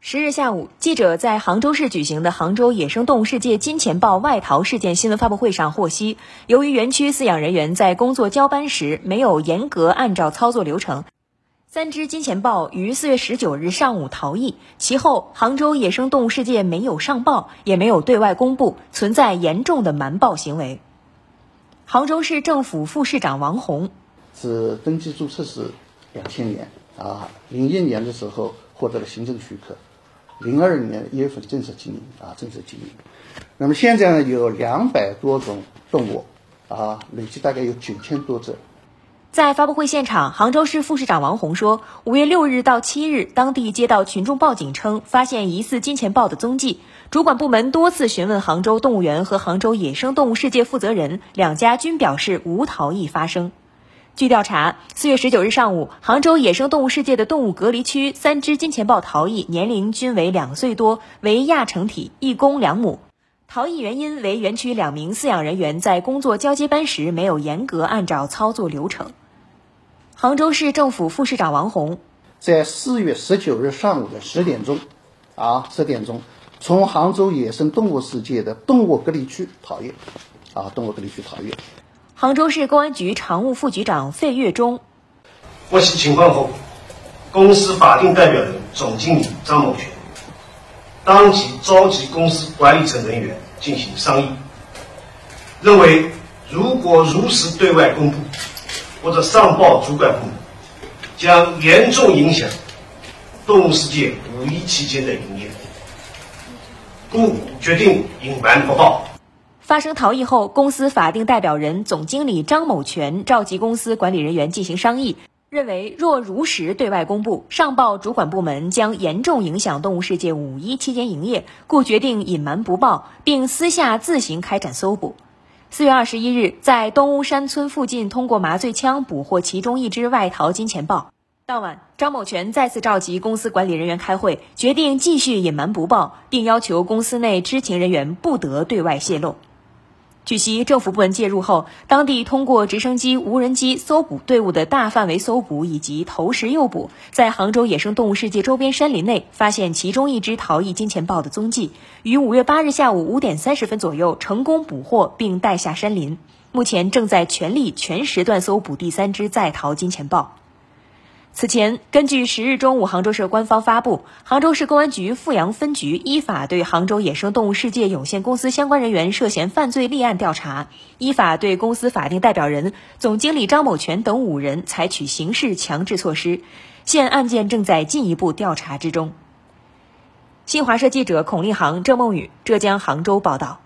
十日下午，记者在杭州市举行的杭州野生动物世界金钱豹外逃事件新闻发布会上获悉，由于园区饲养人员在工作交班时没有严格按照操作流程，三只金钱豹于四月十九日上午逃逸。其后，杭州野生动物世界没有上报，也没有对外公布，存在严重的瞒报行为。杭州市政府副市长王红自登记注册时两千年啊，零一年的时候获得了行政许可。零二年一月份正式经营啊，正式经营。那么现在呢，有两百多种动物啊，累计大概有九千多只。在发布会现场，杭州市副市长王红说，五月六日到七日，当地接到群众报警称发现疑似金钱豹的踪迹，主管部门多次询问杭州动物园和杭州野生动物世界负责人，两家均表示无逃逸发生。据调查，四月十九日上午，杭州野生动物世界的动物隔离区三只金钱豹逃逸，年龄均为两岁多，为亚成体，一公两母。逃逸原因为园区两名饲养人员在工作交接班时没有严格按照操作流程。杭州市政府副市长王红在四月十九日上午的十点钟，啊，十点钟，从杭州野生动物世界的动物隔离区逃逸，啊，动物隔离区逃逸。杭州市公安局常务副局长费月忠获悉情况后，公司法定代表人总经理张某全当即召集公司管理层人员进行商议，认为如果如实对外公布或者上报主管部门，将严重影响动物世界五一期间的营业，故决定隐瞒不报。发生逃逸后，公司法定代表人总经理张某全召集公司管理人员进行商议，认为若如实对外公布、上报主管部门，将严重影响动物世界五一期间营业，故决定隐瞒不报，并私下自行开展搜捕。四月二十一日，在东屋山村附近通过麻醉枪捕获其中一只外逃金钱豹。当晚，张某全再次召集公司管理人员开会，决定继续隐瞒不报，并要求公司内知情人员不得对外泄露。据悉，政府部门介入后，当地通过直升机、无人机搜捕队伍的大范围搜捕以及投石诱捕，在杭州野生动物世界周边山林内发现其中一只逃逸金钱豹的踪迹，于五月八日下午五点三十分左右成功捕获并带下山林，目前正在全力全时段搜捕第三只在逃金钱豹。此前，根据十日中午杭州市官方发布，杭州市公安局富阳分局依法对杭州野生动物世界有限公司相关人员涉嫌犯罪立案调查，依法对公司法定代表人、总经理张某全等五人采取刑事强制措施，现案件正在进一步调查之中。新华社记者孔立航、郑梦雨，浙江杭州报道。